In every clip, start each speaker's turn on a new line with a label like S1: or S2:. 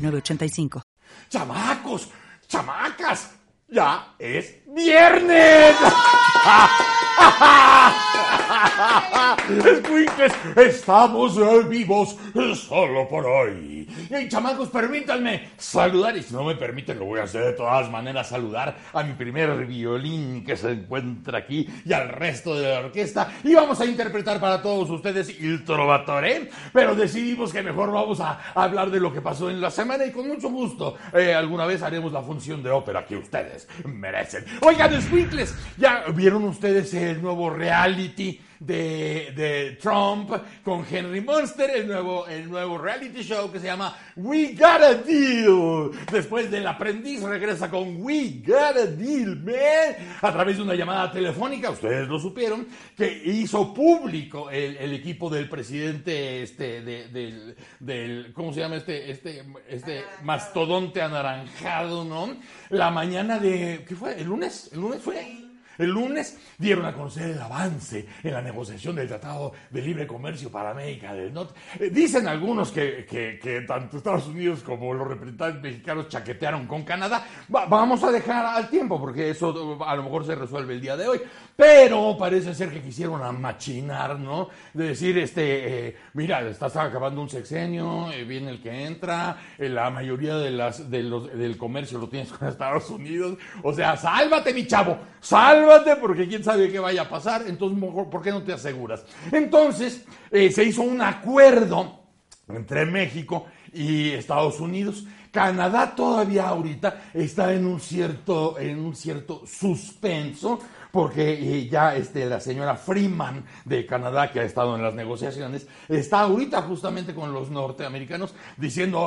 S1: 985.
S2: ¡Chamacos! ¡Chamacas! ¡Ya es viernes! Escuinques, estamos vivos solo por hoy. Y chamacos, permítanme saludar, y si no me permiten, lo voy a hacer de todas maneras, saludar a mi primer violín que se encuentra aquí y al resto de la orquesta. Y vamos a interpretar para todos ustedes Il Trovatore, pero decidimos que mejor vamos a hablar de lo que pasó en la semana y con mucho gusto eh, alguna vez haremos la función de ópera que ustedes merecen. Oigan, Squinkles, ¿ya vieron ustedes el nuevo reality? De, de, Trump con Henry Monster, el nuevo, el nuevo reality show que se llama We Got a Deal. Después del aprendiz regresa con We Got a Deal, man. A través de una llamada telefónica, ustedes lo supieron, que hizo público el, el equipo del presidente, este, de, del, del, ¿cómo se llama este, este, este mastodonte anaranjado, ¿no? La mañana de, ¿qué fue? ¿El lunes? ¿El lunes fue? El lunes dieron a conocer el avance en la negociación del Tratado de Libre Comercio para América del Norte. Eh, dicen algunos que, tanto Estados Unidos como los representantes mexicanos chaquetearon con Canadá. vamos a dejar al tiempo porque eso a lo mejor se resuelve el día de hoy. Pero parece ser que quisieron amachinar, ¿no? De decir, este, eh, mira, estás acabando un sexenio, eh, viene el que entra, la mayoría de las, del comercio lo tienes con Estados Unidos. O sea, sálvate, mi chavo, sálvate porque quién sabe qué vaya a pasar, entonces ¿por qué no te aseguras? Entonces eh, se hizo un acuerdo entre México y Estados Unidos. Canadá todavía ahorita está en un cierto, en un cierto suspenso porque eh, ya este, la señora Freeman de Canadá, que ha estado en las negociaciones, está ahorita justamente con los norteamericanos diciendo,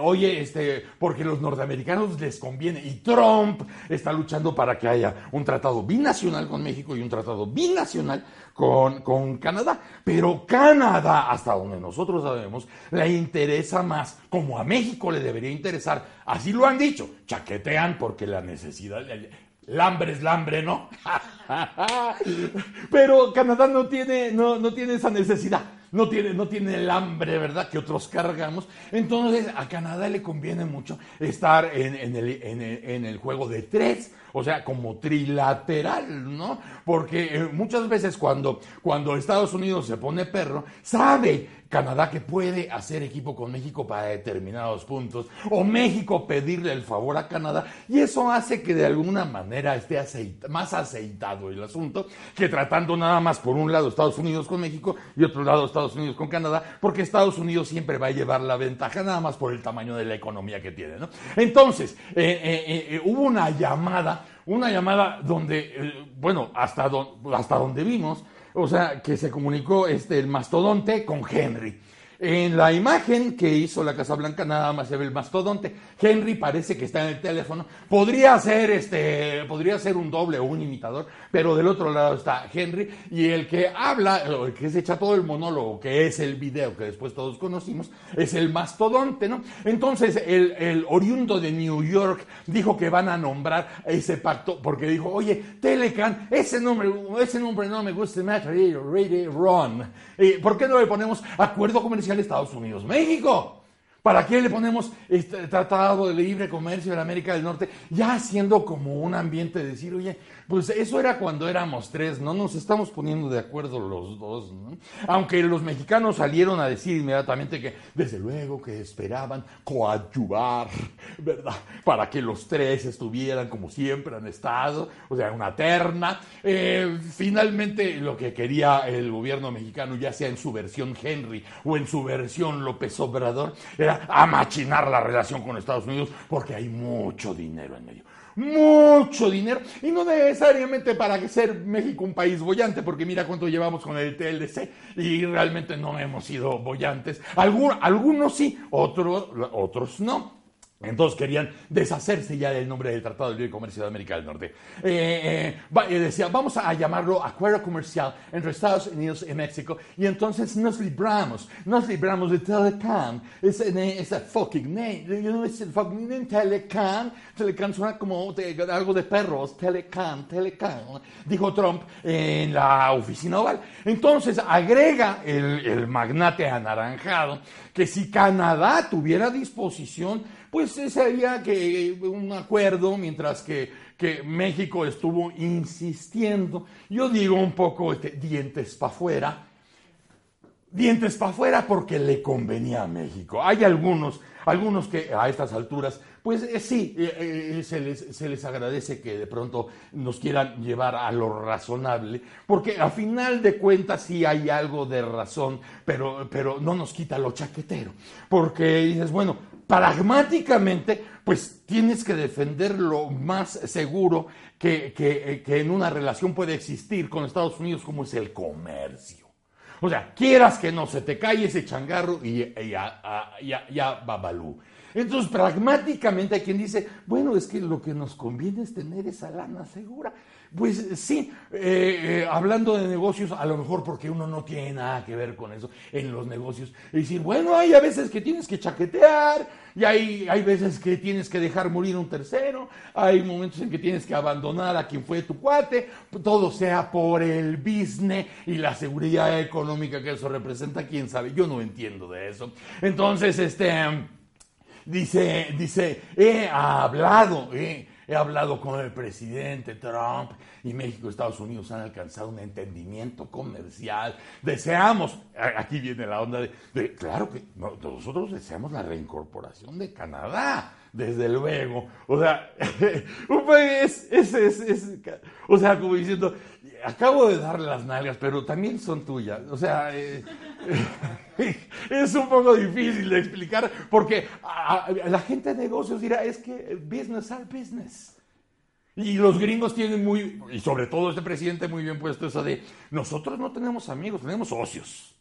S2: oye, este, porque los norteamericanos les conviene, y Trump está luchando para que haya un tratado binacional con México y un tratado binacional con, con, Canadá. Pero Canadá, hasta donde nosotros sabemos, le interesa más, como a México le debería interesar, así lo han dicho, chaquetean porque la necesidad, Lambre es lambre, ¿no? Pero Canadá no tiene, no, no tiene esa necesidad. No tiene, no tiene el hambre, ¿verdad?, que otros cargamos. Entonces, a Canadá le conviene mucho estar en, el, en, el, en el juego de tres o sea, como trilateral, ¿no? Porque eh, muchas veces cuando, cuando Estados Unidos se pone perro, sabe Canadá que puede hacer equipo con México para determinados puntos, o México pedirle el favor a Canadá, y eso hace que de alguna manera esté más aceitado el asunto que tratando nada más por un lado Estados Unidos con México y otro lado Estados Unidos con Canadá, porque Estados Unidos siempre va a llevar la ventaja nada más por el tamaño de la economía que tiene, ¿no? Entonces, eh, eh, hubo una llamada una llamada donde, eh, bueno, hasta, hasta donde vimos, o sea, que se comunicó este, el mastodonte con Henry. En la imagen que hizo la Casa Blanca nada más se ve el mastodonte. Henry parece que está en el teléfono. Podría ser este, podría ser un doble o un imitador, pero del otro lado está Henry y el que habla, el que se echa todo el monólogo, que es el video que después todos conocimos, es el mastodonte, ¿no? Entonces el, oriundo de New York dijo que van a nombrar ese pacto porque dijo, oye, Telecan, ese nombre, ese nombre no me gusta, me Ready Run. ¿Por qué no le ponemos acuerdo comercial? Estados Unidos, México. ¿Para qué le ponemos este tratado de libre comercio de América del Norte? Ya haciendo como un ambiente de decir, oye, pues eso era cuando éramos tres, no nos estamos poniendo de acuerdo los dos, ¿no? Aunque los mexicanos salieron a decir inmediatamente que, desde luego, que esperaban coadyuvar, ¿verdad? Para que los tres estuvieran como siempre han estado, o sea, una terna. Eh, finalmente, lo que quería el gobierno mexicano, ya sea en su versión Henry o en su versión López Obrador, era amachinar la relación con Estados Unidos porque hay mucho dinero en medio mucho dinero y no necesariamente para ser México un país bollante, porque mira cuánto llevamos con el TLC y realmente no hemos sido bollantes. Algunos, algunos sí, otros, otros no. Entonces querían deshacerse ya del nombre del Tratado de Libre Comercio de América del Norte. Eh, eh, eh, decía, vamos a llamarlo acuerdo comercial entre Estados Unidos y México. Y entonces nos libramos, nos libramos de Telecam. Ese, ese fucking name, you know, ese fucking name, Telecam. Telecam suena como algo de perros, Telecam, Telecam. Dijo Trump en la oficina oval. Entonces agrega el, el magnate anaranjado que si Canadá tuviera disposición pues sería que un acuerdo, mientras que, México estuvo insistiendo, yo digo un poco este, dientes para afuera, dientes para afuera porque le convenía a México. Hay algunos, algunos que a estas alturas, pues eh, sí, eh, eh, se, les, se, les, agradece que de pronto nos quieran llevar a lo razonable, porque a final de cuentas sí hay algo de razón, pero, pero no nos quita lo chaquetero, porque dices, bueno, pragmáticamente, pues tienes que defender lo más seguro que, en una relación puede existir con Estados Unidos como es el comercio. O sea, quieras que no se te cae ese changarro y ya, ya, ya babalú. Entonces, pragmáticamente hay quien dice, bueno, es que lo que nos conviene es tener esa lana segura. Pues sí, eh, eh, hablando de negocios, a lo mejor porque uno no tiene nada que ver con eso en los negocios, y decir, bueno, hay a veces que tienes que chaquetear, y hay, hay veces que tienes que dejar morir un tercero, hay momentos en que tienes que abandonar a quien fue tu cuate, todo sea por el business y la seguridad económica que eso representa, quién sabe, yo no entiendo de eso. Entonces, este, dice, dice, he hablado, eh, He hablado con el presidente Trump y México y Estados Unidos han alcanzado un entendimiento comercial. Deseamos, aquí viene la onda de, claro que nosotros deseamos la reincorporación de Canadá, desde luego. O sea, es, es, es, o sea, como diciendo, acabo de darle las nalgas, pero también son tuyas. O sea, eh, es un poco difícil de explicar porque la gente de negocios dirá, es que business are business. Y los gringos tienen muy, y sobre todo este presidente muy bien puesto eso de, nosotros no tenemos amigos, tenemos socios.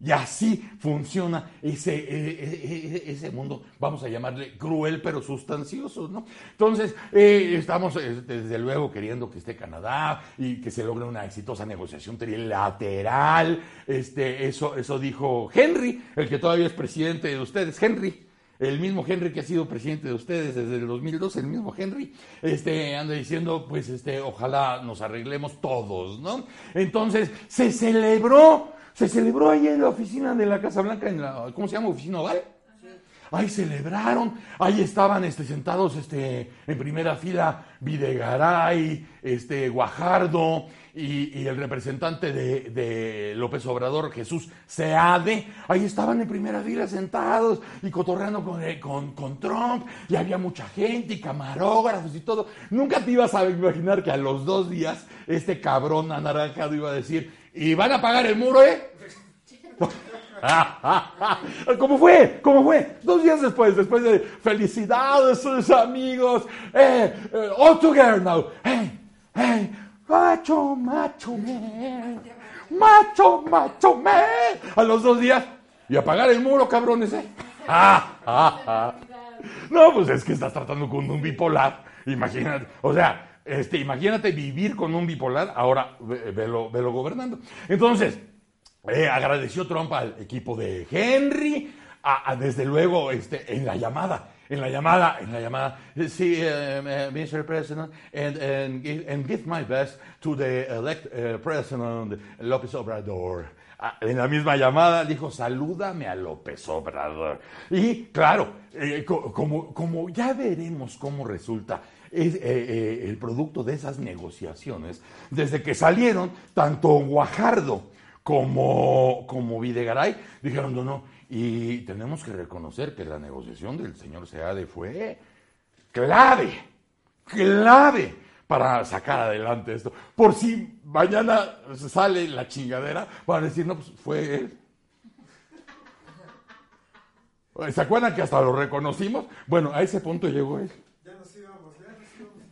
S2: Y así funciona ese, e, e, e, ese mundo, vamos a llamarle cruel pero sustancioso, ¿no? Entonces, eh, estamos eh, desde luego queriendo que esté Canadá y que se logre una exitosa negociación trilateral. Este, eso, eso dijo Henry, el que todavía es presidente de ustedes, Henry. El mismo Henry que ha sido presidente de ustedes desde el 2002, el mismo Henry, este, anda diciendo, pues, este, ojalá nos arreglemos todos, ¿no? Entonces, se celebró se celebró ahí en la oficina de la Casa Blanca, en la, ¿cómo se llama? ¿Oficina Oval? Ahí celebraron, ahí estaban este, sentados este, en primera fila Videgaray, este, Guajardo y, el representante de, López Obrador, Jesús Seade. Ahí estaban en primera fila sentados y cotorreando con, eh, con, con Trump y había mucha gente y camarógrafos y todo. Nunca te ibas a imaginar que a los dos días este cabrón anaranjado iba a decir, y van a pagar el muro, ¿eh? ¿Cómo fue? ¿Cómo fue? Dos días después, después de felicidades, sus amigos, eh, eh, all together now. Hey, hey, macho, macho, man. Macho, macho, man. A los dos días, y a pagar el muro, cabrones, ¿eh? no, pues es que estás tratando con un bipolar. Imagínate, o sea, este, imagínate vivir con un bipolar, ahora velo, velo gobernando. Entonces, eh, agradeció Trump al equipo de Henry, desde luego este, en la llamada, en la llamada, en la llamada, sí, eh, Mr. President, and, give, my best to the elect eh, President López Obrador. En la misma llamada dijo, salúdame a López Obrador. Y claro, como, como ya veremos cómo resulta es, eh, eh, el producto de esas negociaciones, desde que salieron, tanto Guajardo como, como Videgaray dijeron, no, no, y tenemos que reconocer que la negociación del señor Seade fue clave, clave para sacar adelante esto. Por si mañana sale la chingadera, para decir, no, pues fue él. ¿Se acuerdan que hasta lo reconocimos? Bueno, a ese punto llegó él.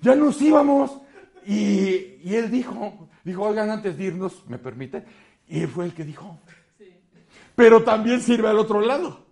S2: Ya nos íbamos. Y, y él dijo, dijo, oigan, antes de irnos, ¿me permite? Y él fue el que dijo. Pero también sirve al otro lado.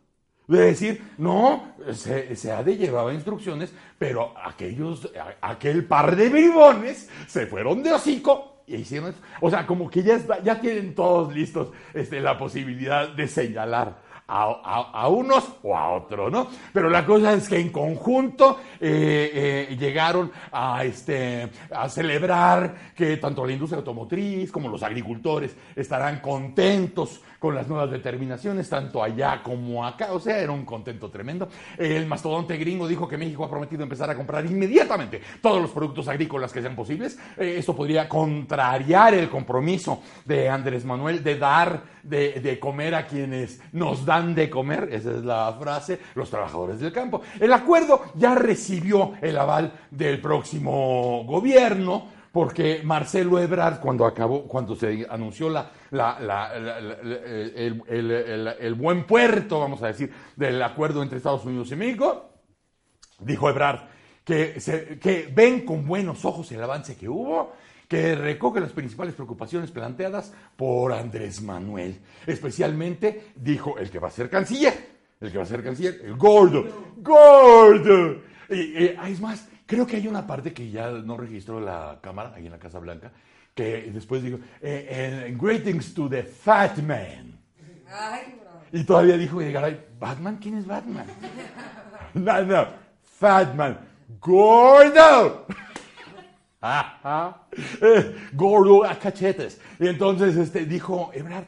S2: De decir, no, se, se ha de llevar instrucciones, pero aquellos, aquel par de bribones se fueron de hocico y hicieron eso. O sea, como que ya, está, ya tienen todos listos este, la posibilidad de señalar a, unos o a otros, ¿no? Pero la cosa es que en conjunto eh, eh, llegaron a, este, a celebrar que tanto la industria automotriz como los agricultores estarán contentos con las nuevas determinaciones, tanto allá como acá. O sea, era un contento tremendo. El mastodonte gringo dijo que México ha prometido empezar a comprar inmediatamente todos los productos agrícolas que sean posibles. Eh, esto podría contrariar el compromiso de Andrés Manuel de dar de, de comer a quienes nos dan de comer. Esa es la frase, los trabajadores del campo. El acuerdo ya recibió el aval del próximo gobierno porque Marcelo Ebrard, cuando acabó, cuando se anunció la, el, buen puerto, vamos a decir, del acuerdo entre Estados Unidos y México, dijo Ebrard que, que ven con buenos ojos el avance que hubo, que recoge las principales preocupaciones planteadas por Andrés Manuel. Especialmente, dijo, el que va a ser canciller, el que va a ser canciller, el gordo, gordo. Y, es más, Creo que hay una parte que ya no registró la cámara, ahí en la Casa Blanca, que después dijo, eh, greetings to the fat man. y todavía dijo, ¿Batman? ¿Quién es Batman? no, no, fat man. Gordo. Eh, gordo a cachetes. Y entonces este, dijo Ebrard,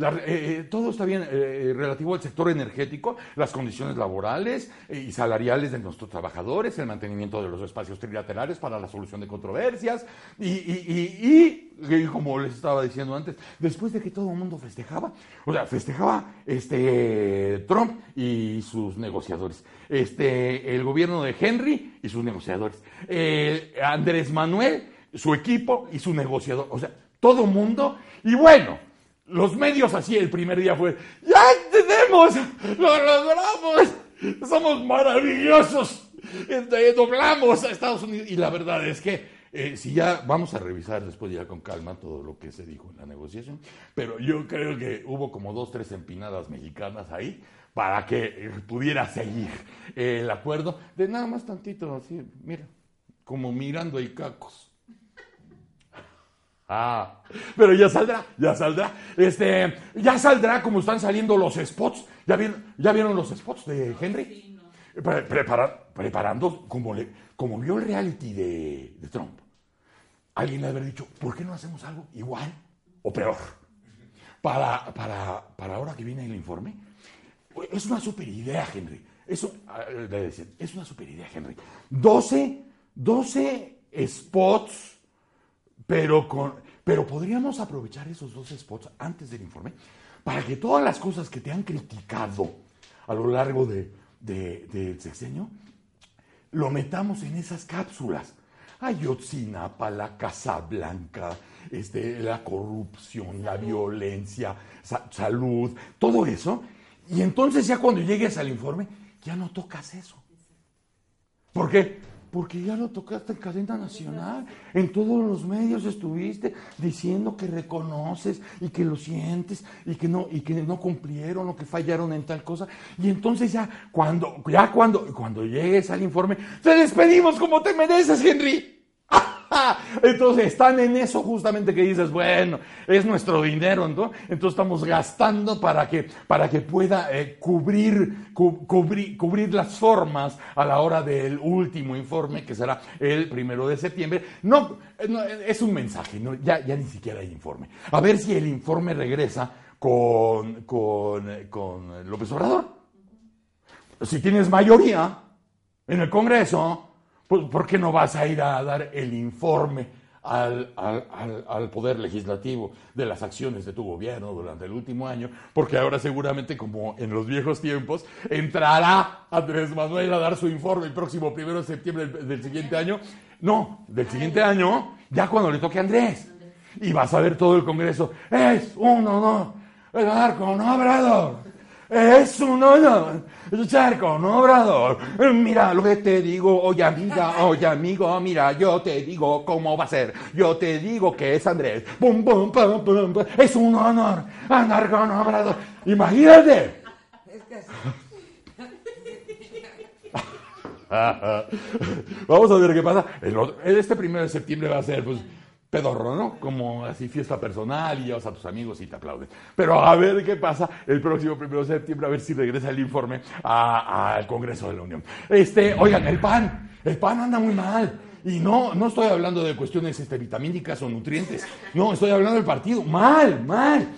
S2: eh, eh, todo está bien eh, relativo al sector energético, las condiciones laborales y salariales de nuestros trabajadores, el mantenimiento de los espacios trilaterales para la solución de controversias y, como les estaba diciendo antes, después de que todo el mundo festejaba, o sea, festejaba este Trump y sus negociadores, este el gobierno de Henry y sus negociadores, Andrés Manuel, su equipo y su negociador, o sea, todo el mundo y bueno los medios así el primer día fue, ya tenemos, lo logramos, somos maravillosos, este, doblamos a Estados Unidos. Y la verdad es que eh, si ya vamos a revisar después ya con calma todo lo que se dijo en la negociación, pero yo creo que hubo como dos, tres empinadas mexicanas ahí para que pudiera seguir el acuerdo de nada más tantito así, mira, como mirando el cacos. Ah, pero ya saldrá, ya saldrá. Este, ya saldrá como están saliendo los spots. ¿Ya vieron, ya vieron los spots de Henry? preparando, como, le, como vio el reality de, Trump. Alguien le habría dicho, ¿por qué no hacemos algo igual o peor? Para, para, para ahora que viene el informe. Es una super idea, Henry. Eso, es una super idea, Henry. 12, 12 spots pero, con, pero podríamos aprovechar esos dos spots antes del informe para que todas las cosas que te han criticado a lo largo del de, sexenio, lo metamos en esas cápsulas. Ayotzinapa, la Casa Blanca, este, la corrupción, la violencia, salud, todo eso. Y entonces ya cuando llegues al informe, ya no tocas eso. ¿Por qué? Porque ya lo tocaste en cadena nacional. En todos los medios estuviste diciendo que reconoces y que lo sientes y que no, y que no cumplieron o que fallaron en tal cosa. Y entonces ya cuando, ya cuando, cuando llegues al informe, te despedimos como te mereces, Henry. Entonces están en eso justamente que dices, bueno, es nuestro dinero, ¿no? Entonces estamos gastando para que, para que pueda eh, cubrir, cubrir, cubrir las formas a la hora del último informe, que será el primero de septiembre. No, es un mensaje, ¿no? ya, ya ni siquiera hay informe. A ver si el informe regresa con, con, con López Obrador. Si tienes mayoría en el Congreso, pues, ¿por qué no vas a ir a dar el informe al, Poder Legislativo de las acciones de tu gobierno durante el último año? Porque ahora seguramente, como en los viejos tiempos, entrará Andrés Manuel a dar su informe el próximo primero de septiembre del, siguiente año. No, del siguiente año, ya cuando le toque a Andrés. Y vas a ver todo el Congreso. Es un honor hablar con Obrador. Es un honor luchar con Obrador. Mira lo que te digo, oye amiga, oye amigo, mira, yo te digo cómo va a ser. Yo te digo que es Andrés. Pum, pum, pum, pum, pum. Es un honor andar con Obrador. Imagínate. Vamos a ver qué pasa. El otro- este primero de septiembre va a ser, pues, pedorro, ¿no? Como así fiesta personal y llevas a tus amigos y te aplauden. Pero a ver qué pasa el próximo primero de septiembre, a ver si regresa el informe al Congreso de la Unión. Este, oigan, el pan, el pan anda muy mal. Y no, no estoy hablando de cuestiones este, vitamínicas o nutrientes. No, estoy hablando del partido. Mal, mal.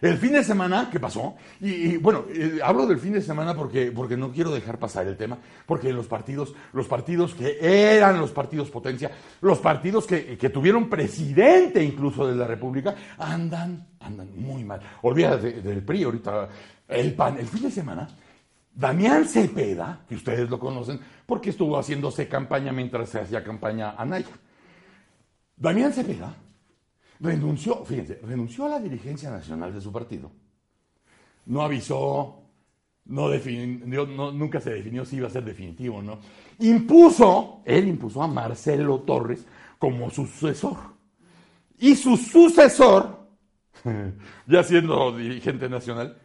S2: El fin de semana, ¿qué pasó? Y, bueno, eh, hablo del fin de semana porque, porque no quiero dejar pasar el tema, porque los partidos, los partidos que eran los partidos potencia, los partidos que, que tuvieron presidente incluso de la República, andan, andan muy mal. Olvídate del PRI ahorita, el PAN, el fin de semana. Damián Cepeda, que ustedes lo conocen, porque estuvo haciéndose campaña mientras se hacía campaña Anaya. Damián Cepeda renunció, fíjense, renunció a la dirigencia nacional de su partido. No avisó, no definió, no- nunca se definió si iba a ser definitivo o no. Impuso, él impuso a Marcelo Torres como su sucesor. Y su sucesor, ya siendo dirigente nacional,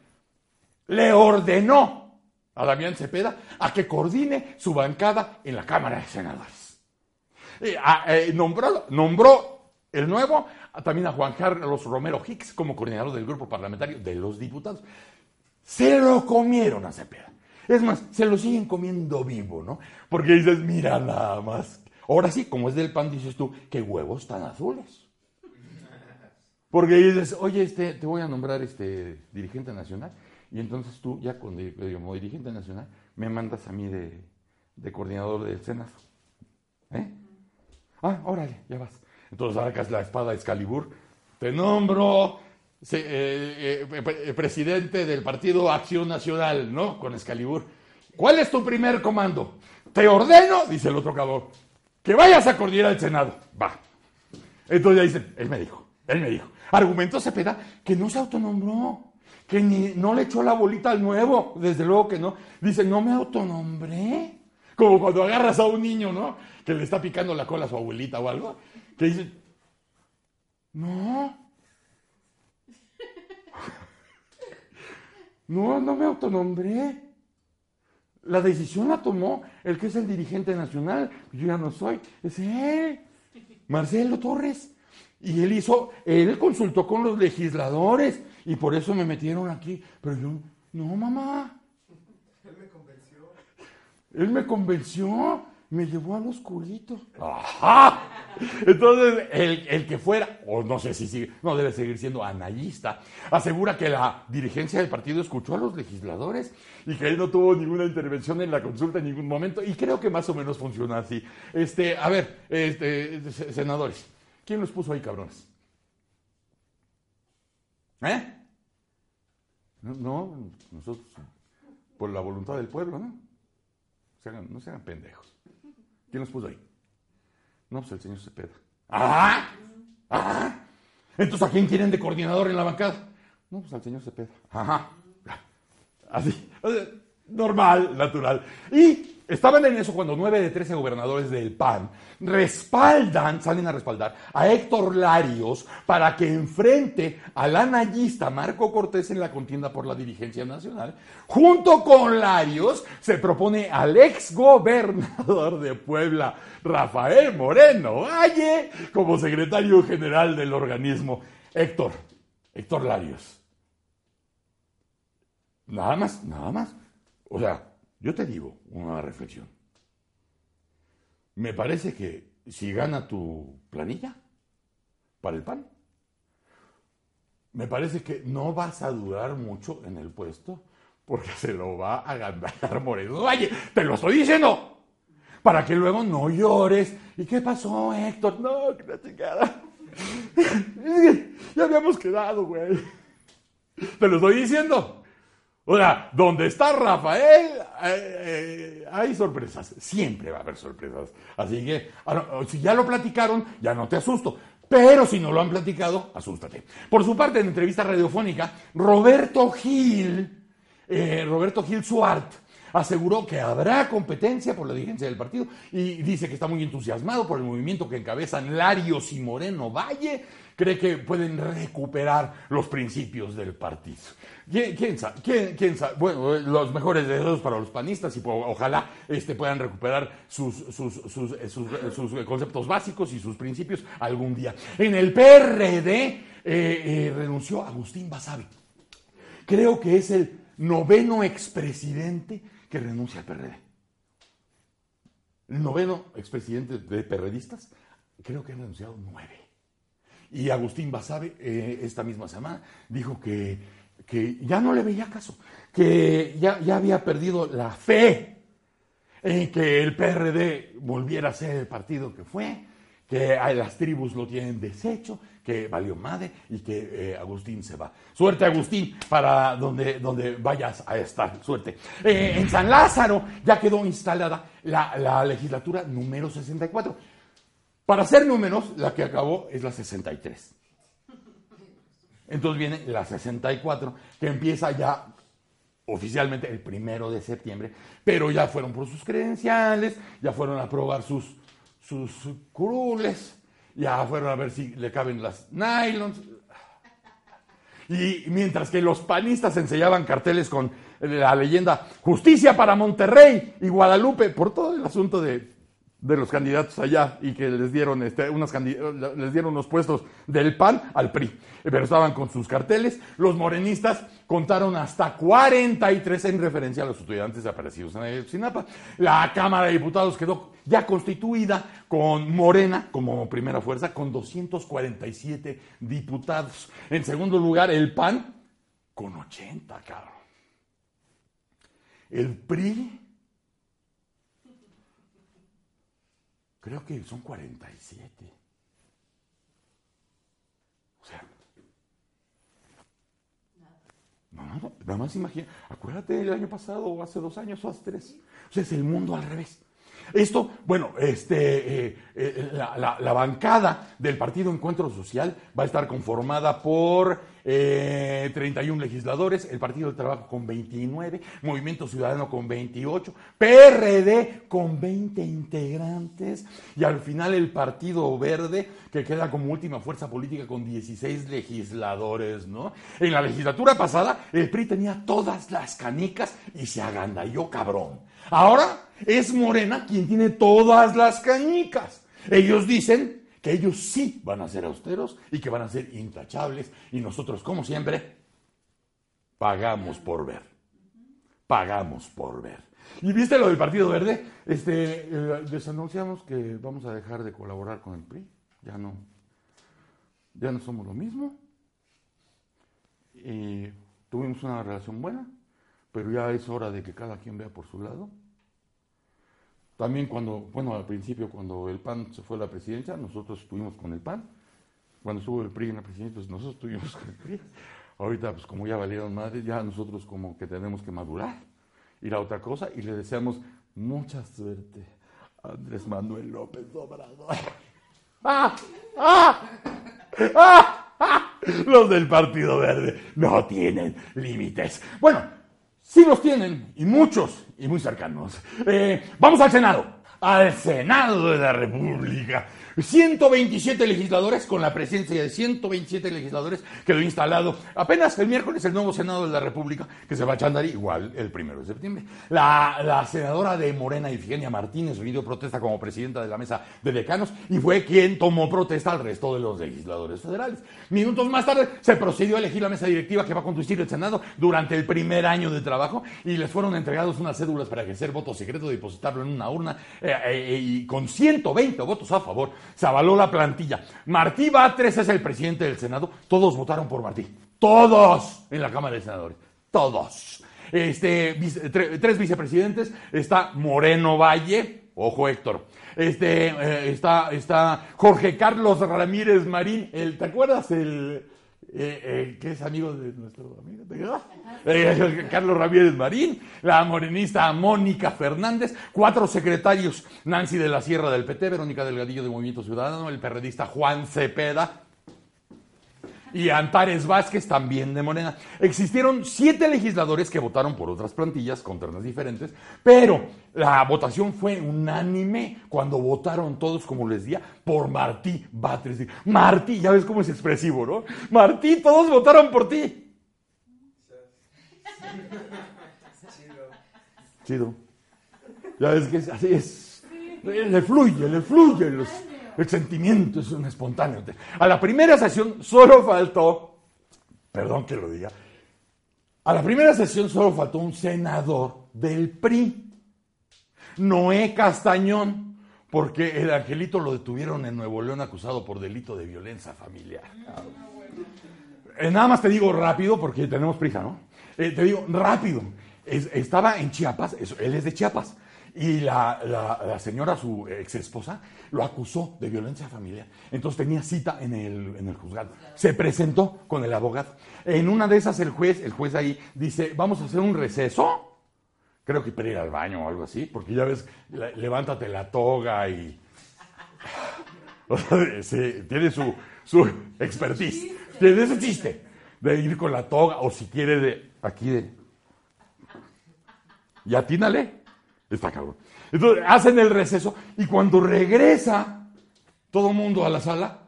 S2: le ordenó a Damián Cepeda a que coordine su bancada en la Cámara de Senadores. Eh, a- eh, nombró, nombró el nuevo también a Juan Carlos Romero Hicks como coordinador del grupo parlamentario de los diputados. Se lo comieron a Cepeda. Es más, se lo siguen comiendo vivo, ¿no? Porque dices, mira nada más. Ahora sí, como es del pan, dices tú, qué huevos tan azules. Porque dices, oye, este, te voy a nombrar este dirigente nacional. Y entonces tú, ya di- como dirigente nacional, me mandas a mí de, de coordinador del Senado. ¿Eh? Ah, órale, ya vas. Entonces sacas la espada Excalibur. Te nombro eh, eh, pre- presidente del partido Acción Nacional, ¿no? Con Excalibur. ¿Cuál es tu primer comando? Te ordeno, dice el otro cabrón, que vayas a coordinar el Senado. Va. Entonces ya dice, él me dijo, él me dijo. Argumentó Cepeda que no se autonombró, que ni, no le echó la bolita al nuevo, desde luego que no. Dice, no me autonombré. Como cuando agarras a un niño, ¿no? Que le está picando la cola a su abuelita o algo. Que dice, no. No, no me autonombré. La decisión la tomó el que es el dirigente nacional. Yo ya no soy, es él. Marcelo Torres. Y él hizo, él consultó con los legisladores y por eso me metieron aquí. Pero yo, no, mamá. Él me convenció, me llevó al oscurito. ¡Ajá! Entonces, el, el que fuera, o no sé si sigue, no debe seguir siendo anallista, asegura que la dirigencia del partido escuchó a los legisladores y que él no tuvo ninguna intervención en la consulta en ningún momento. Y creo que más o menos funciona así. Este, a ver, este, se- senadores, ¿quién los puso ahí, cabrones? ¿Eh? No, no, nosotros, por la voluntad del pueblo, ¿no? No se pendejos. ¿Quién los puso ahí? No, pues el señor Cepeda. ¡Ah! ¡Ah! Entonces, ¿a quién quieren de coordinador en la bancada? No, pues al señor Cepeda. Ajá. Así. Normal, natural. Y estaban en eso cuando nueve de 13 gobernadores del PAN respaldan, salen a respaldar a Héctor Larios para que enfrente al anayista Marco Cortés en la contienda por la dirigencia nacional. Junto con Larios se propone al ex gobernador de Puebla, Rafael Moreno Valle, como secretario general del organismo. Héctor, Héctor Larios. Nada más, nada más. O sea, yo te digo una reflexión. Me parece que si gana tu planilla para el PAN, me parece que no vas a durar mucho en el puesto porque se lo va a ganar Moreno Valle. Te lo estoy diciendo. Para que luego no llores. ¿Y qué pasó, Héctor? No, que la chingada. ya habíamos quedado, güey. Te lo estoy diciendo. O sea, donde está Rafael, eh, eh, hay sorpresas. Siempre va a haber sorpresas. Así que, ah, no, si ya lo platicaron, ya no te asusto. Pero si no lo han platicado, asústate. Por su parte, en entrevista radiofónica, Roberto Gil eh, Roberto Gil Suart aseguró que habrá competencia por la dirigencia del partido y dice que está muy entusiasmado por el movimiento que encabezan Larios y Moreno Valle. Cree que pueden recuperar los principios del partido. ¿Quién, sabe? ¿Quién, sabe? Bueno, los mejores deseos para los panistas y ojalá este, puedan recuperar sus, sus, sus, sus, conceptos básicos y sus principios algún día. En el PRD eh, eh, renunció Agustín Basabe. Creo que es el noveno expresidente que renuncia al PRD. El noveno expresidente de perredistas, creo que han renunciado nueve. Y Agustín Basabe, eh, esta misma semana, dijo que, que, ya no le veía caso, que ya, ya había perdido la fe en que el PRD volviera a ser el partido que fue, que las tribus lo tienen deshecho, que valió madre y que eh, Agustín se va. Suerte, Agustín, para donde, donde vayas a estar. Suerte. Eh, en San Lázaro ya quedó instalada la, legislatura número 64. Para ser números, la que acabó es la 63. Entonces viene la 64, que empieza ya oficialmente el primero de septiembre, pero ya fueron por sus credenciales, ya fueron a probar sus, sus curules, ya fueron a ver si le caben las nylons. Y mientras que los panistas enseñaban carteles con la leyenda Justicia para Monterrey y Guadalupe por todo el asunto de de los candidatos allá y que les dieron, este, unas les dieron unos puestos del PAN al PRI. Pero estaban con sus carteles. Los morenistas contaron hasta 43 en referencia a los estudiantes aparecidos en el Sinapa. La Cámara de Diputados quedó ya constituida con Morena como primera fuerza, con 247 diputados. En segundo lugar, el PAN con 80, cabrón. El PRI Creo que son 47. O sea, no, nada más imagina, acuérdate del año pasado o hace dos años o hace tres. O sea, es el mundo al revés. Esto, bueno, este, eh, eh, la, bancada del Partido Encuentro Social va a estar conformada por 31 eh, legisladores, el Partido del Trabajo con 29, Movimiento Ciudadano con 28, PRD con 20 integrantes y al final el Partido Verde que queda como última fuerza política con 16 legisladores, ¿no? En la legislatura pasada el PRI tenía todas las canicas y se agandalló cabrón. Ahora es Morena quien tiene todas las canicas. Ellos dicen que ellos sí van a ser austeros y que van a ser intachables y nosotros, como siempre, pagamos por ver. Pagamos por ver. ¿Y viste lo del Partido Verde? Este, eh, les anunciamos que vamos a dejar de colaborar con el PRI. Ya no, ya no somos lo mismo. Tuvimos una relación buena, pero ya es hora de que cada quien vea por su lado. También cuando, bueno, al principio cuando el PAN se fue a la presidencia, nosotros estuvimos con el PAN. Cuando estuvo el PRI en la presidencia, pues nosotros estuvimos con el PRI. Ahorita, pues como ya valieron madres, ya nosotros como que tenemos que madurar, ir a otra cosa y le deseamos mucha suerte a Andrés Manuel López Obrador. ¡Ah! ¡Ah! ¡Ah! ¡Ah! Los del Partido Verde no tienen límites. Bueno, Sí los tienen, y muchos, y muy cercanos. Eh, vamos al Senado, al Senado de la República. 127 legisladores, con la presencia de 127 legisladores, quedó instalado apenas el miércoles el nuevo Senado de la República, que se va a chandar igual el primero de septiembre. La, senadora de Morena, Ifigenia Martínez, rindió protesta como presidenta de la mesa de decanos y fue quien tomó protesta al resto de los legisladores federales. Minutos más tarde se procedió a elegir la mesa directiva que va a conducir el Senado durante el primer año de trabajo y les fueron entregados unas cédulas para ejercer voto secreto, depositarlo en una urna eh, eh, y con 120 votos a favor se avaló la plantilla. Martí Batres es el presidente del Senado. Todos votaron por Martí. Todos en la Cámara de Senadores. Todos. Este, tres vicepresidentes. Está Moreno Valle. Ojo, Héctor. Este, eh, está, está Jorge Carlos Ramírez Marín. El, ¿Te acuerdas? El, eh, eh, que es amigo de nuestro amigo eh, Carlos Ramírez Marín, la morenista Mónica Fernández, cuatro secretarios, Nancy de la Sierra del PT, Verónica Delgadillo de Movimiento Ciudadano, el perredista Juan Cepeda, y Antares Vázquez también de Morena. Existieron siete legisladores que votaron por otras plantillas con ternas diferentes, pero la votación fue unánime cuando votaron todos, como les decía, por Martí Batres. Martí, ya ves cómo es expresivo, ¿no? Martí, todos votaron por ti. Chido. Ya ves que así es. Le fluye, le fluye. El sentimiento es un espontáneo. A la primera sesión solo faltó, perdón que lo diga, a la primera sesión solo faltó un senador del PRI, Noé Castañón, porque el angelito lo detuvieron en Nuevo León acusado por delito de violencia familiar. Eh, nada más te digo rápido porque tenemos prisa, ¿no? Eh, te digo rápido. estaba en Chiapas, él es de Chiapas, y la, señora, su ex esposa, lo acusó de violencia familiar. Entonces tenía cita en el, en el juzgado. Se presentó con el abogado. En una de esas el juez, el juez ahí dice, vamos a hacer un receso. Creo que para ir al baño o algo así, porque ya ves, levántate la toga y... tiene su, su expertise. Tiene ese chiste de ir con la toga o si quiere de aquí de... Y atínale. Está cabrón. Entonces hacen el receso y cuando regresa todo mundo a la sala,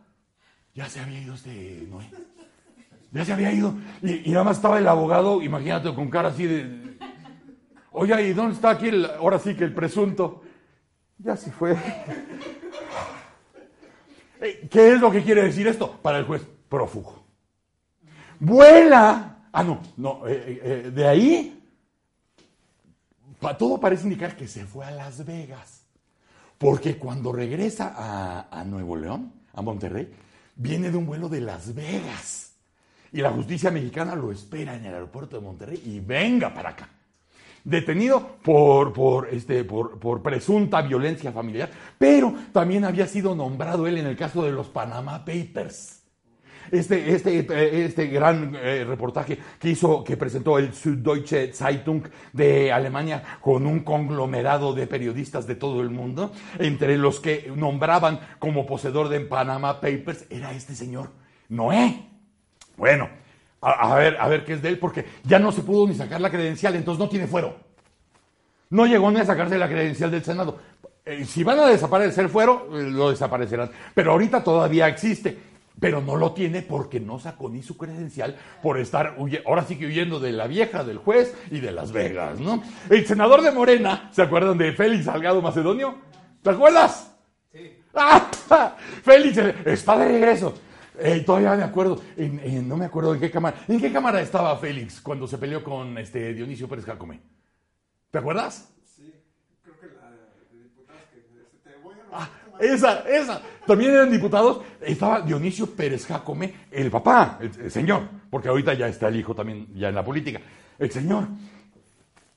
S2: ya se había ido este Noé. Ya se había ido. Y, nada más estaba el abogado, imagínate, con cara así de. Oye, ¿y dónde está aquí el, ahora sí que el presunto? Ya se fue. Eh, ¿Qué es lo que quiere decir esto? Para el juez, prófugo. Vuela. Ah, no, no. Eh, eh, de ahí todo parece indicar que se fue a Las Vegas. Porque cuando regresa a, Nuevo León, a Monterrey, viene de un vuelo de Las Vegas. Y la justicia mexicana lo espera en el aeropuerto de Monterrey y venga para acá. Detenido por, por, este, por, por presunta violencia familiar, pero también había sido nombrado él en el caso de los Panama Papers este, este, este gran eh, reportaje que hizo, que presentó el Süddeutsche Zeitung de Alemania con un conglomerado de periodistas de todo el mundo, entre los que nombraban como poseedor de Panama Papers, era este señor, Noé. Bueno, a, ver, a ver qué es de él, porque ya no se pudo ni sacar la credencial, entonces no tiene fuero. No llegó ni a sacarse la credencial del Senado. Eh, si van a desaparecer fuero, eh, lo desaparecerán. Pero ahorita todavía existe pero no lo tiene porque no sacó ni su credencial por estar, ahora sí que huyendo de la vieja, del juez y de Las Vegas, ¿no? El senador de Morena, ¿se acuerdan de Félix Salgado Macedonio? ¿Te acuerdas? Sí. ¡Ah! Félix está de regreso. Eh, todavía me acuerdo, no me acuerdo en qué cámara, ¿en qué cámara estaba Félix cuando se peleó con este Dionisio Pérez Jacome? ¿Te acuerdas? Sí, creo que la de diputados que te voy a... Ah, esa, esa. También eran diputados. Estaba Dionisio Pérez Jacome, el papá, el, señor, porque ahorita ya está el hijo también ya en la política. El señor,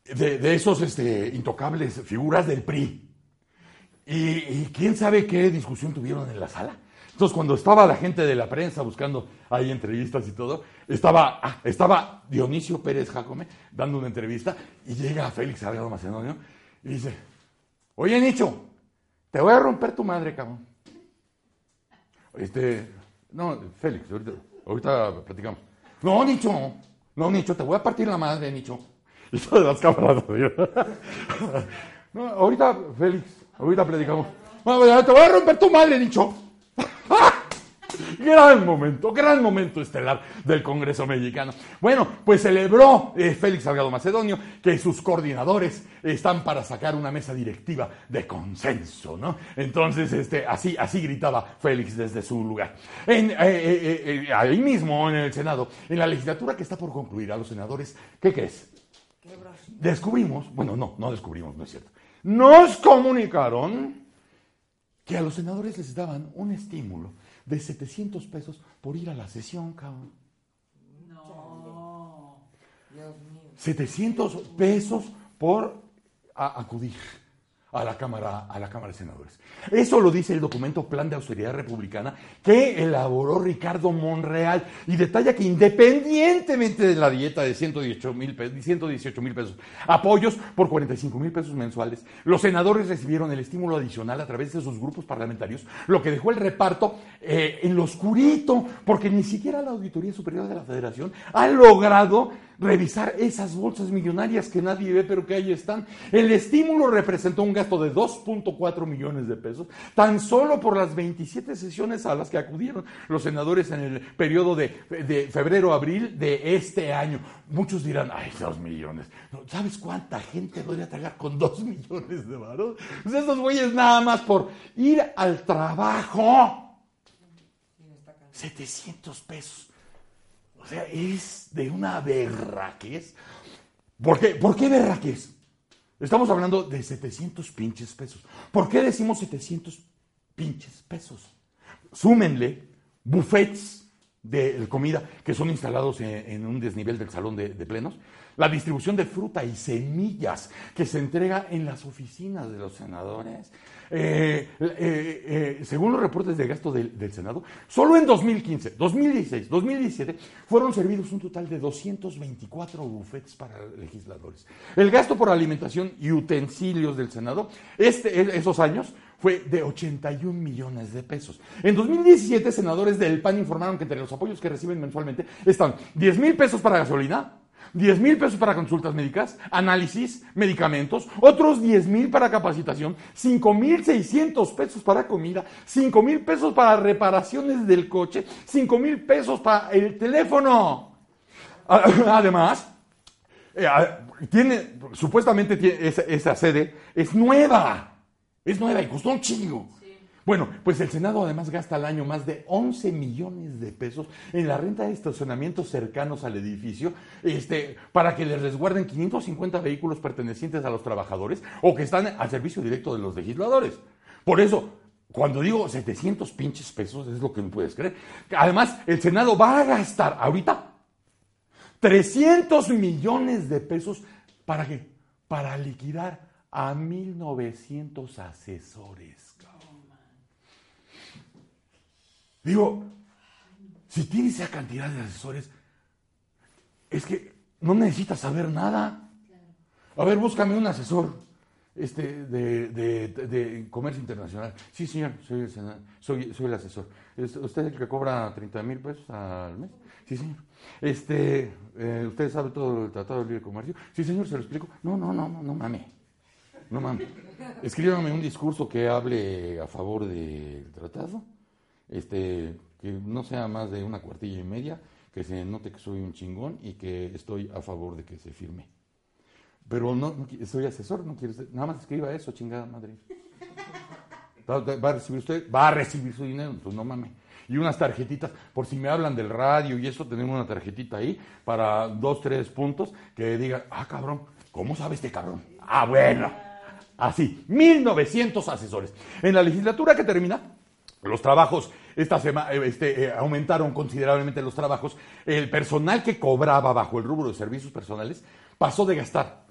S2: de, esos este, intocables figuras del PRI. Y, quién sabe qué discusión tuvieron en la sala. Entonces, cuando estaba la gente de la prensa buscando ahí entrevistas y todo, estaba, ah, estaba Dionisio Pérez Jacome dando una entrevista y llega Félix Salgado Macedonio y dice, oye Nicho, te voy a romper tu madre, cabrón. Este, no, Félix, ahorita, platicamos. No, Nicho, no, Nicho, te voy a partir la madre, Nicho. Y todas las cámaras. no, ahorita, Félix, ahorita platicamos. Te voy a romper tu madre, Nicho. Gran momento, gran momento estelar del Congreso mexicano. Bueno, pues celebró eh, Félix Salgado Macedonio que sus coordinadores están para sacar una mesa directiva de consenso, ¿no? Entonces, este, así, así gritaba Félix desde su lugar. Eh, eh, ahí mismo, en el Senado, en la legislatura que está por concluir, a los senadores, ¿qué crees? Descubrimos, bueno, no, no descubrimos, no es cierto. Nos comunicaron que a los senadores les daban un estímulo de 700 pesos por ir a la sesión, cabrón. No. Dios mío. 700 pesos por acudir a la Cámara, a la Cámara de Senadores. Eso lo dice el documento Plan de Austeridad Republicana que elaboró Ricardo Monreal y detalla que independientemente de la dieta de 118 mil pesos, apoyos por 45 mil pesos mensuales, los senadores recibieron el estímulo adicional a través de sus grupos parlamentarios, lo que dejó el reparto eh, en lo oscurito, porque ni siquiera la Auditoría Superior de la Federación ha logrado revisar esas bolsas millonarias que nadie ve, pero que ahí están. El estímulo representó un gasto de 2.4 millones de pesos, tan solo por las 27 sesiones a las que acudieron los senadores en el periodo de, febrero-abril de este año. Muchos dirán, ay, dos millones. ¿Sabes cuánta gente podría tragar con dos millones de varos? Pues esos güeyes nada más por ir al trabajo. 700 pesos. O sea, es de una berraquez. ¿Por qué? ¿Por qué berraquez? Estamos hablando de 700 pinches pesos. ¿Por qué decimos 700 pinches pesos? Súmenle buffets de comida que son instalados en, un desnivel del salón de plenos, la distribución de fruta y semillas que se entrega en las oficinas de los senadores, eh, eh, eh, según los reportes de gasto del, Senado, solo en 2015, 2016, 2017 fueron servidos un total de 224 bufetes para legisladores. El gasto por alimentación y utensilios del Senado, este, esos años, fue de 81 millones de pesos. En 2017, senadores del PAN informaron que entre los apoyos que reciben mensualmente están 10 mil pesos para gasolina, 10 mil pesos para consultas médicas, análisis, medicamentos, otros 10 mil para capacitación, 5 mil 600 pesos para comida, 5 mil pesos para reparaciones del coche, 5 mil pesos para el teléfono. Además, eh, tiene, supuestamente tiene, esa, esa sede es nueva, es nueva y costó un chingo. Bueno, pues el Senado además gasta al año más de 11 millones de pesos en la renta de estacionamientos cercanos al edificio este, para que les resguarden 550 vehículos pertenecientes a los trabajadores o que están al servicio directo de los legisladores. Por eso, cuando digo 700 pinches pesos, es lo que no puedes creer. Además, el Senado va a gastar ahorita 300 millones de pesos para qué? Para liquidar a 1.900 asesores. Digo, si tienes esa cantidad de asesores, es que no necesitas saber nada. A ver, búscame un asesor este, de, comercio internacional. Sí, señor, soy el, soy, soy el asesor. ¿Usted es el que cobra 30 mil pesos al mes? Sí, señor. Este, eh, ¿Usted sabe todo el Tratado de Libre Comercio? Sí, señor, se lo explico. No, no, no, no, no mame. No mame. Escríbame un discurso que hable a favor del tratado este, que no sea más de una cuartilla y media, que se note que soy un chingón y que estoy a favor de que se firme. Pero no, soy asesor, no quiero nada más escriba eso, chingada madre. Va a recibir usted, va a recibir su dinero, pues no mames. Y unas tarjetitas, por si me hablan del radio y eso, tenemos una tarjetita ahí para dos, tres puntos que digan, ah, cabrón, ¿cómo sabe este cabrón? Ah, bueno. Así, 1900 asesores. En la legislatura que termina, los trabajos, esta eh, este, eh, aumentaron considerablemente los trabajos. El personal que cobraba bajo el rubro de servicios personales pasó de gastar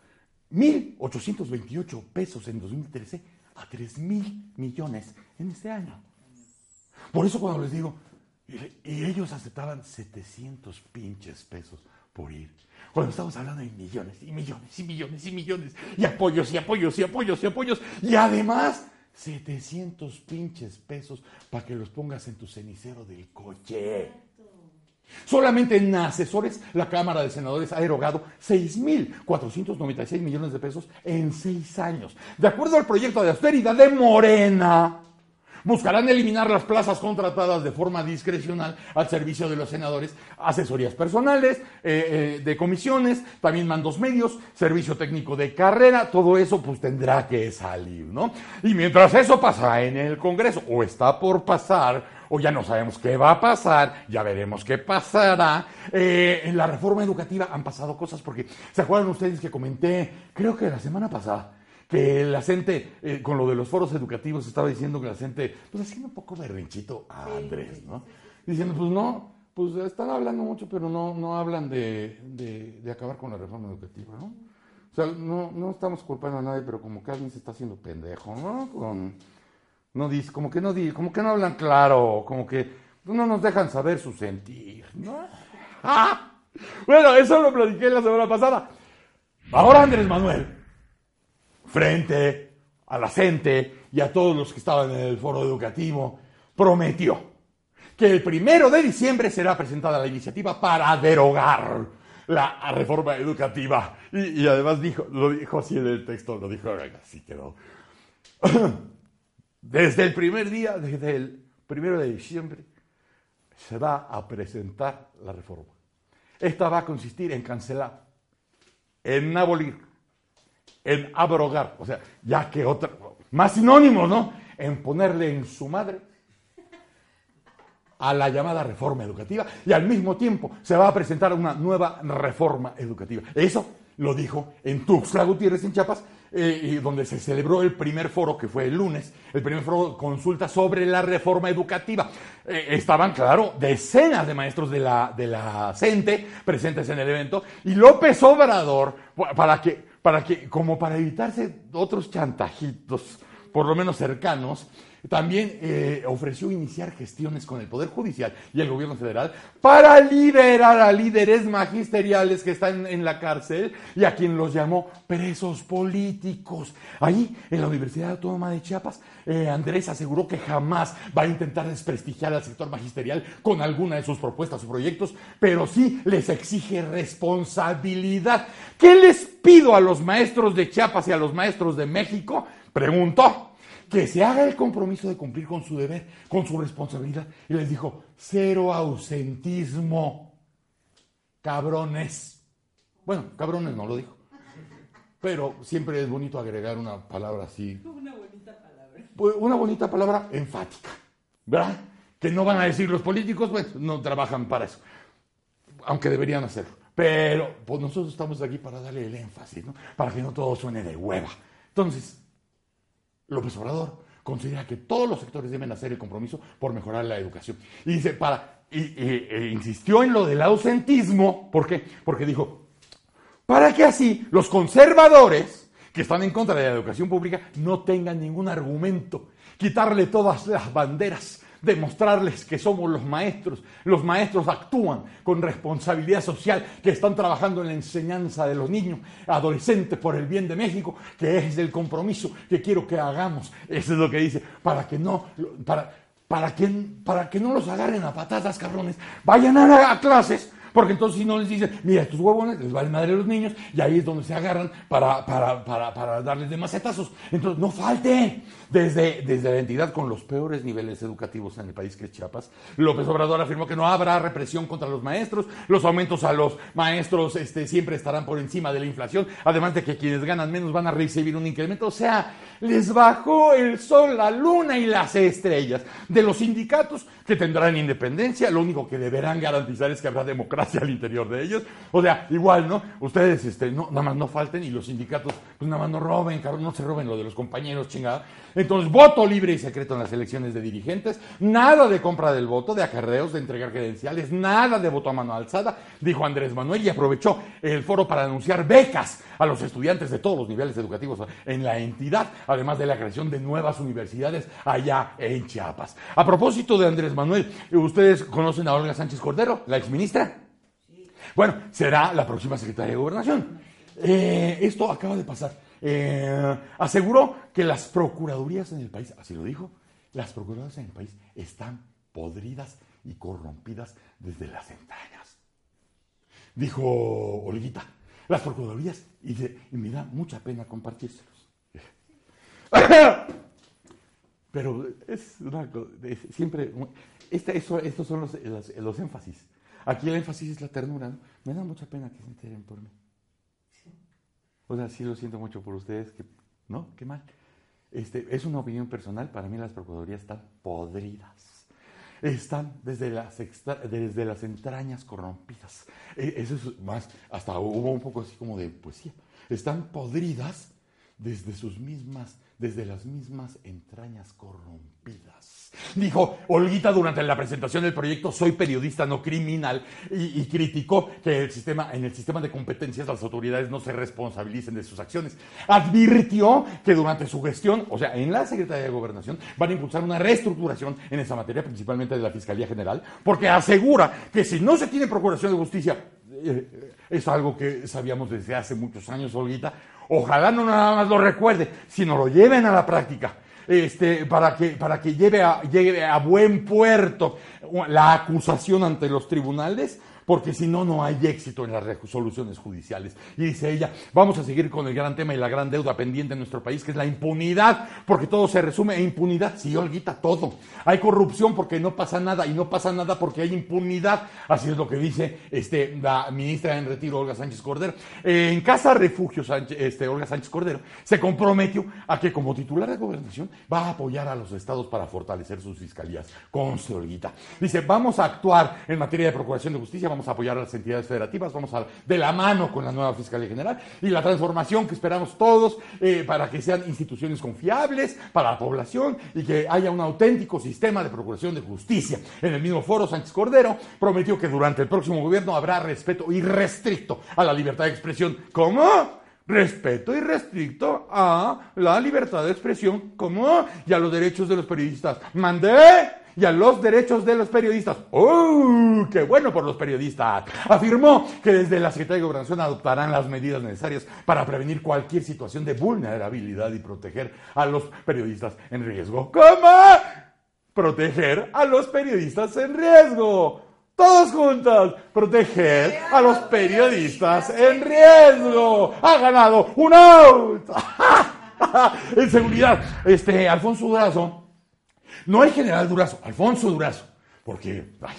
S2: 1.828 pesos en 2013 a 3.000 millones en este año. Por eso cuando les digo, y ellos aceptaban 700 pinches pesos por ir. Cuando estamos hablando de millones y millones y millones y millones y apoyos y apoyos y apoyos y apoyos y además 700 pinches pesos para que los pongas en tu cenicero del coche. Solamente en asesores la Cámara de Senadores ha erogado 6.496 millones de pesos en seis años. De acuerdo al proyecto de austeridad de Morena, Buscarán eliminar las plazas contratadas de forma discrecional al servicio de los senadores, asesorías personales, eh, eh, de comisiones, también mandos medios, servicio técnico de carrera, todo eso pues tendrá que salir, ¿no? Y mientras eso pasa en el Congreso, o está por pasar, o ya no sabemos qué va a pasar, ya veremos qué pasará. Eh, en la reforma educativa han pasado cosas porque, ¿se acuerdan ustedes que comenté, creo que la semana pasada, que la gente, eh, con lo de los foros educativos, estaba diciendo que la gente, pues haciendo un poco berrinchito a Andrés, ¿no? Diciendo, pues no, pues están hablando mucho, pero no, no hablan de, de, acabar con la reforma educativa, ¿no? O sea, no, no estamos culpando a nadie, pero como que alguien se está haciendo pendejo, ¿no? Con, no dice, como que no di, como que no hablan claro, como que no nos dejan saber su sentir, ¿no? ¡Ah! Bueno, eso lo platiqué la semana pasada. Ahora Andrés Manuel, frente a la gente y a todos los que estaban en el foro educativo, prometió que el primero de diciembre será presentada la iniciativa para derogar la reforma educativa. Y, además dijo, lo dijo así en el texto, lo dijo así quedó. Desde el primer día, desde el primero de diciembre, se va a presentar la reforma. Esta va a consistir en cancelar, en abolir, en abrogar, o sea, ya que otra, más sinónimos, ¿no? En ponerle en su madre a la llamada reforma educativa y al mismo tiempo se va a presentar una nueva reforma educativa. Eso lo dijo en Tuxtla Gutiérrez, en Chiapas, eh, donde se celebró el primer foro, que fue el lunes, el primer foro de consulta sobre la reforma educativa. Eh, estaban, claro, decenas de maestros de la, de la CENTE presentes en el evento y López Obrador, para que, para que, como para evitarse otros chantajitos, por lo menos cercanos, también eh, ofreció iniciar gestiones con el Poder Judicial y el gobierno federal para liberar a líderes magisteriales que están en la cárcel y a quien los llamó presos políticos. Ahí, en la Universidad Autónoma de Chiapas, eh, Andrés aseguró que jamás va a intentar desprestigiar al sector magisterial con alguna de sus propuestas o proyectos, pero sí les exige responsabilidad. ¿Qué les pido a los maestros de Chiapas y a los maestros de México? Preguntó que se haga el compromiso de cumplir con su deber, con su responsabilidad. Y les dijo, cero ausentismo, cabrones. Bueno, cabrones no lo dijo. Pero siempre es bonito agregar una palabra así. Una bonita palabra. Pues, una bonita palabra enfática, ¿verdad? Que no van a decir los políticos, pues no trabajan para eso. Aunque deberían hacerlo. Pero pues nosotros estamos aquí para darle el énfasis, ¿no? Para que no todo suene de hueva. Entonces, López Obrador considera que todos los sectores deben hacer el compromiso por mejorar la educación. Y dice, para, y, e insistió en lo del ausentismo, ¿por qué? Porque dijo, para que así los conservadores que están en contra de la educación pública no tengan ningún argumento, quitarle todas las banderas, demostrarles que somos los maestros. Los maestros actúan con responsabilidad social, que están trabajando en la enseñanza de los niños, adolescentes por el bien de México, que es el compromiso que quiero que hagamos. Eso es lo que dice, para que no, para, para que, para que no los agarren a patadas, cabrones. Vayan a clases porque entonces si no les dicen, mira, estos huevones les vale madre a los niños, y ahí es donde se agarran para, para, para, para darles de. Entonces, no falte. Desde, desde la entidad con los peores niveles educativos en el país que es Chiapas, López Obrador afirmó que no habrá represión contra los maestros, los aumentos a los maestros este, siempre estarán por encima de la inflación, además de que quienes ganan menos van a recibir un incremento. O sea, les bajó el sol, la luna y las estrellas. De los sindicatos que tendrán independencia, lo único que deberán garantizar es que habrá democracia al interior de ellos. O sea, igual, ¿no? Ustedes este, no, nada más no falten y los sindicatos, pues nada más no roben, cabrón, no se roben lo de los compañeros, chingada. Entonces, voto libre y secreto en las elecciones de dirigentes, nada de compra del voto, de acarreos, de entregar credenciales, nada de voto a mano alzada, dijo Andrés Manuel y aprovechó el foro para anunciar becas a los estudiantes de todos los niveles educativos en la entidad, además de la creación de nuevas universidades allá en Chiapas. A propósito de Andrés Manuel, ¿ustedes conocen a Olga Sánchez Cordero, la exministra? Bueno, será la próxima secretaria de Gobernación. Eh, esto acaba de pasar. Eh, aseguró que las procuradurías en el país, así lo dijo, las procuradurías en el país están podridas y corrompidas desde las entrañas. Dijo Olguita, las procuradurías, y, me da mucha pena compartírselos. Pero es una siempre, este, estos son los énfasis. Aquí el énfasis es la ternura. ¿no? Me da mucha pena que se enteren por mí. O sea, sí lo siento mucho por ustedes, que, ¿no? Qué mal. Este, es una opinión personal, para mí las procuradurías están podridas. Están desde las, desde las entrañas corrompidas. E, eso es más, hasta hubo un poco así como de poesía. Están podridas desde sus mismas, desde las mismas entrañas corrompidas. Dijo Olguita durante la presentación del proyecto Soy periodista, no criminal, y, criticó que el sistema, en el sistema de competencias las autoridades no se responsabilicen de sus acciones. Advirtió que durante su gestión, o sea, en la Secretaría de Gobernación, van a impulsar una reestructuración en esa materia, principalmente de la Fiscalía General, porque asegura que si no se tiene procuración de justicia, eh, es algo que sabíamos desde hace muchos años, Olguita, ojalá no nada más lo recuerde, sino lo lleven a la práctica este, para que, para que lleve, a, lleve a buen puerto la acusación ante los tribunales porque si no, no hay éxito en las resoluciones judiciales. Y dice ella, vamos a seguir con el gran tema y la gran deuda pendiente en nuestro país, que es la impunidad, porque todo se resume en impunidad. Sí, Olguita, todo. Hay corrupción porque no pasa nada, y no pasa nada porque hay impunidad. Así es lo que dice este, la ministra en retiro, Olga Sánchez Cordero. en Casa Refugio, este, Olga Sánchez Cordero, se comprometió a que como titular de gobernación va a apoyar a los estados para fortalecer sus fiscalías. Conste, Olguita. Dice, vamos a actuar en materia de procuración de justicia, vamos a apoyar a las entidades federativas, vamos a de la mano con la nueva Fiscalía General y la transformación que esperamos todos eh, para que sean instituciones confiables para la población y que haya un auténtico sistema de procuración de justicia. En el mismo foro, Sánchez Cordero prometió que durante el próximo gobierno habrá respeto irrestricto a la libertad de expresión. ¿Cómo? respeto irrestricto a la libertad de expresión como y a los derechos de los periodistas. Mandé y a los derechos de los periodistas. ¡Oh! ¡Qué bueno por los periodistas! Afirmó que desde la Secretaría de Gobernación adoptarán las medidas necesarias para prevenir cualquier situación de vulnerabilidad y proteger a los periodistas en riesgo. ¿Cómo? Proteger a los periodistas en riesgo. Todos juntos, proteger a los periodistas en riesgo. Ha ganado un out. en seguridad, este Alfonso Durazo no el general Durazo, Alfonso Durazo, porque, ay,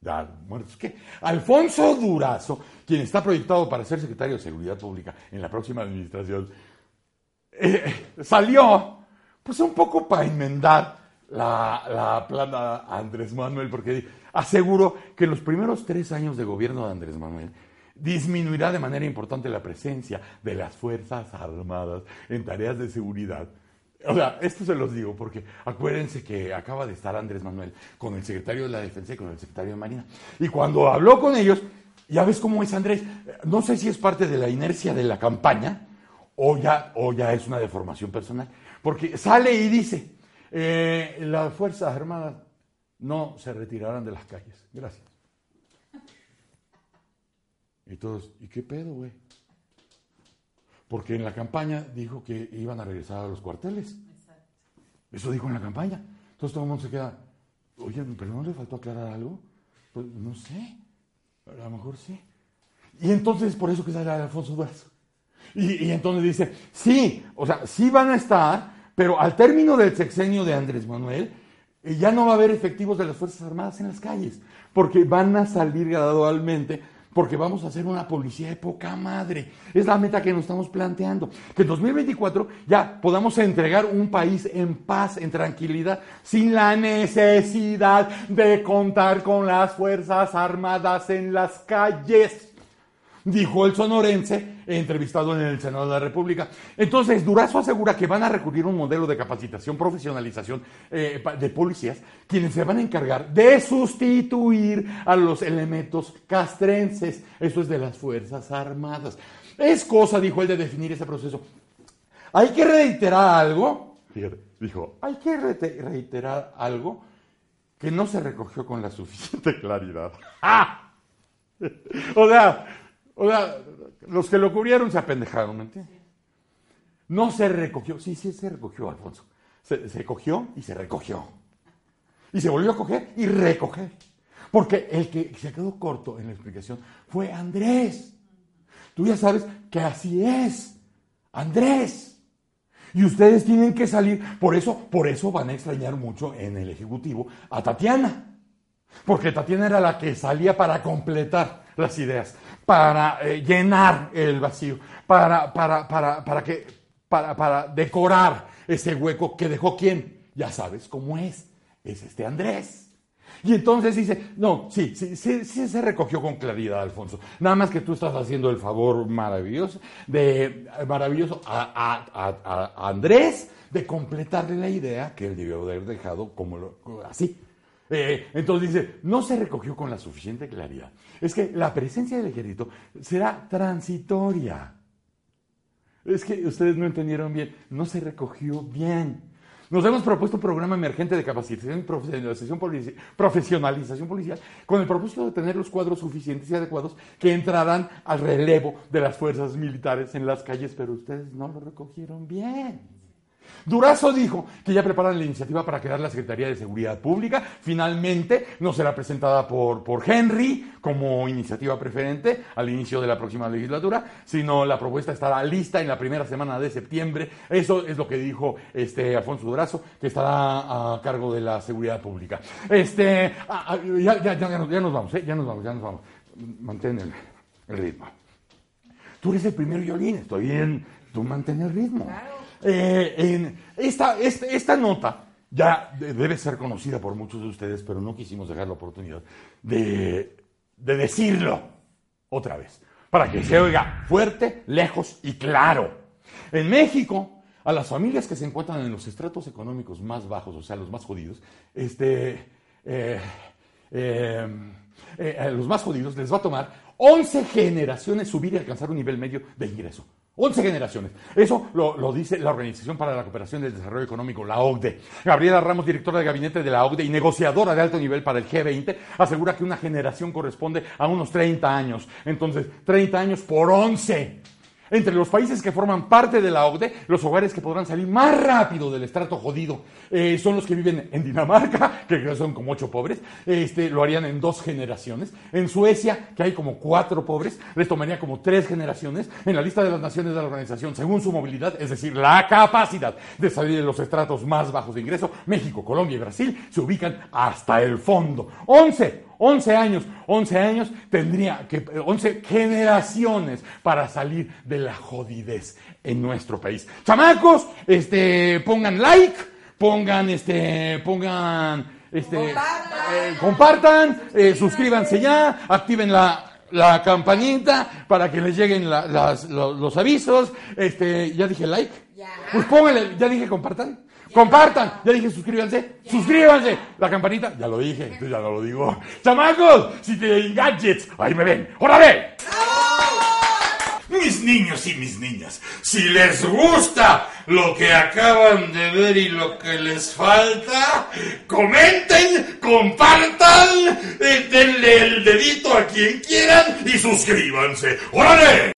S2: ya muertos, ¿qué? Alfonso Durazo, quien está proyectado para ser secretario de Seguridad Pública en la próxima administración, eh, salió, pues un poco para enmendar la, la plana Andrés Manuel, porque aseguró que en los primeros tres años de gobierno de Andrés Manuel, disminuirá de manera importante la presencia de las Fuerzas Armadas en tareas de seguridad o sea, esto se los digo porque acuérdense que acaba de estar Andrés Manuel con el secretario de la Defensa y con el secretario de Marina. Y cuando habló con ellos, ya ves cómo es Andrés. No sé si es parte de la inercia de la campaña o ya, o ya es una deformación personal. Porque sale y dice, eh, las Fuerzas Armadas no se retirarán de las calles. Gracias. Y todos, ¿y qué pedo, güey? Porque en la campaña dijo que iban a regresar a los cuarteles. Eso dijo en la campaña. Entonces todo el mundo se queda, oye, pero ¿no le faltó aclarar algo? Pues no sé, a lo mejor sí. Y entonces por eso que sale Alfonso Durazo. Y, y entonces dice, sí, o sea, sí van a estar, pero al término del sexenio de Andrés Manuel, eh, ya no va a haber efectivos de las Fuerzas Armadas en las calles, porque van a salir gradualmente porque vamos a hacer una policía de poca madre. Es la meta que nos estamos planteando. Que en 2024 ya podamos entregar un país en paz, en tranquilidad, sin la necesidad de contar con las Fuerzas Armadas en las calles dijo el sonorense, entrevistado en el Senado de la República. Entonces, Durazo asegura que van a recurrir a un modelo de capacitación, profesionalización eh, de policías, quienes se van a encargar de sustituir a los elementos castrenses, eso es de las Fuerzas Armadas. Es cosa, dijo él, de definir ese proceso. Hay que reiterar algo, dijo, hay que reiterar algo que no se recogió con la suficiente claridad. o sea, o sea, los que lo cubrieron se apendejaron, ¿me entiendes? No se recogió, sí, sí se recogió, Alfonso. Se, cogió y se recogió. Y se volvió a coger y recoger. Porque el que se quedó corto en la explicación fue Andrés. Tú ya sabes que así es. Andrés. Y ustedes tienen que salir. Por eso, por eso van a extrañar mucho en el Ejecutivo a Tatiana. Porque Tatiana era la que salía para completar las ideas para eh, llenar el vacío, para, para, para, para, que, para, decorar ese hueco que dejó quién. Ya sabes cómo es. Es este Andrés. Y entonces dice, no, sí, sí, sí, sí, se recogió con claridad, Alfonso. Nada más que tú estás haciendo el favor maravilloso de maravilloso a, a Andrés de completarle la idea que él debió haber dejado como así. Eh, entonces dice, no se recogió con la suficiente claridad. Es que la presencia del ejército será transitoria. Es que ustedes no entendieron bien, no se recogió bien. Nos hemos propuesto un programa emergente de capacitación y profesionalización, policial con el propósito de tener los cuadros suficientes y adecuados que entrarán al relevo de las fuerzas militares en las calles, pero ustedes no lo recogieron bien. Durazo dijo que ya preparan la iniciativa para crear la Secretaría de Seguridad Pública. Finalmente no será presentada por, por Henry como iniciativa preferente al inicio de la próxima legislatura, sino la propuesta estará lista en la primera semana de septiembre. Eso es lo que dijo este Alfonso Durazo, que estará a cargo de la seguridad pública. Este, ya, ya, ya, nos vamos, ¿eh? ya nos vamos, ya nos vamos. Mantén el, ritmo. Tú eres el primer violín, estoy bien, tú mantén el ritmo. Eh, en esta, nota ya debe ser conocida por muchos de ustedes, pero no quisimos dejar la oportunidad de, de decirlo otra vez, para que se oiga fuerte, lejos y claro. En México, a las familias que se encuentran en los estratos económicos más bajos, o sea, los más jodidos, este, eh, eh, los más jodidos les va a tomar 11 generaciones subir y alcanzar un nivel medio de ingreso. 11 generaciones. Eso lo, dice la Organización para la Cooperación y el Desarrollo Económico, la OCDE. Gabriela Ramos, directora de gabinete de la OCDE y negociadora de alto nivel para el G20, asegura que una generación corresponde a unos 30 años. Entonces, 30 años por 11. Entre los países que forman parte de la OCDE, los hogares que podrán salir más rápido del estrato jodido eh, son los que viven en Dinamarca, que son como ocho pobres, este, lo harían en dos generaciones. En Suecia, que hay como cuatro pobres, les tomaría como tres generaciones. En la lista de las naciones de la organización, según su movilidad, es decir, la capacidad de salir de los estratos más bajos de ingreso, México, Colombia y Brasil se ubican hasta el fondo. Once 11 años, 11 años tendría que, 11 generaciones para salir de la jodidez en nuestro país. Chamacos, este, pongan like, pongan, este, pongan, este, compartan, eh, eh, suscríbanse ya, activen la, la campanita para que les lleguen los, avisos. Este, ya dije like. Pues pónganle, ya dije compartan. Compartan. Ya dije suscríbanse. Suscríbanse. La campanita. Ya lo dije. ya no lo digo. Chamacos, si te gadgets, ahí me ven. ¡Órale! Mis niños y mis niñas, si les gusta lo que acaban de ver y lo que les falta, comenten, compartan, eh, denle el dedito a quien quieran y suscríbanse. ¡Órale!